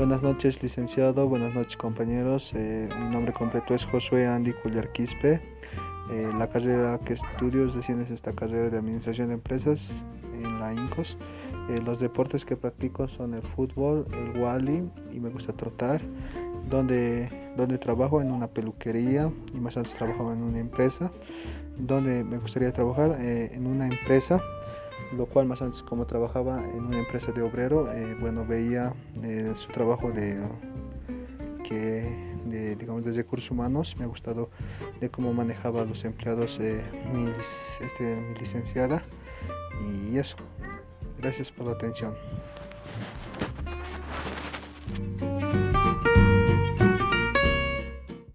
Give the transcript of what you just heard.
buenas noches licenciado, buenas noches compañeros. Eh, mi nombre completo es Josué Andy Cullar Quispe. Eh, la carrera que estudio es decir, es esta carrera de Administración de Empresas en la INCOS. Eh, los deportes que practico son el fútbol, el wally y me gusta trotar. Donde, donde trabajo en una peluquería y más antes trabajo en una empresa. Donde me gustaría trabajar en una empresa lo cual más antes como trabajaba en una empresa de obrero, eh, bueno, veía eh, su trabajo de, que, de, digamos, de recursos humanos, me ha gustado de cómo manejaba a los empleados eh, mi, este, mi licenciada y eso. Gracias por la atención.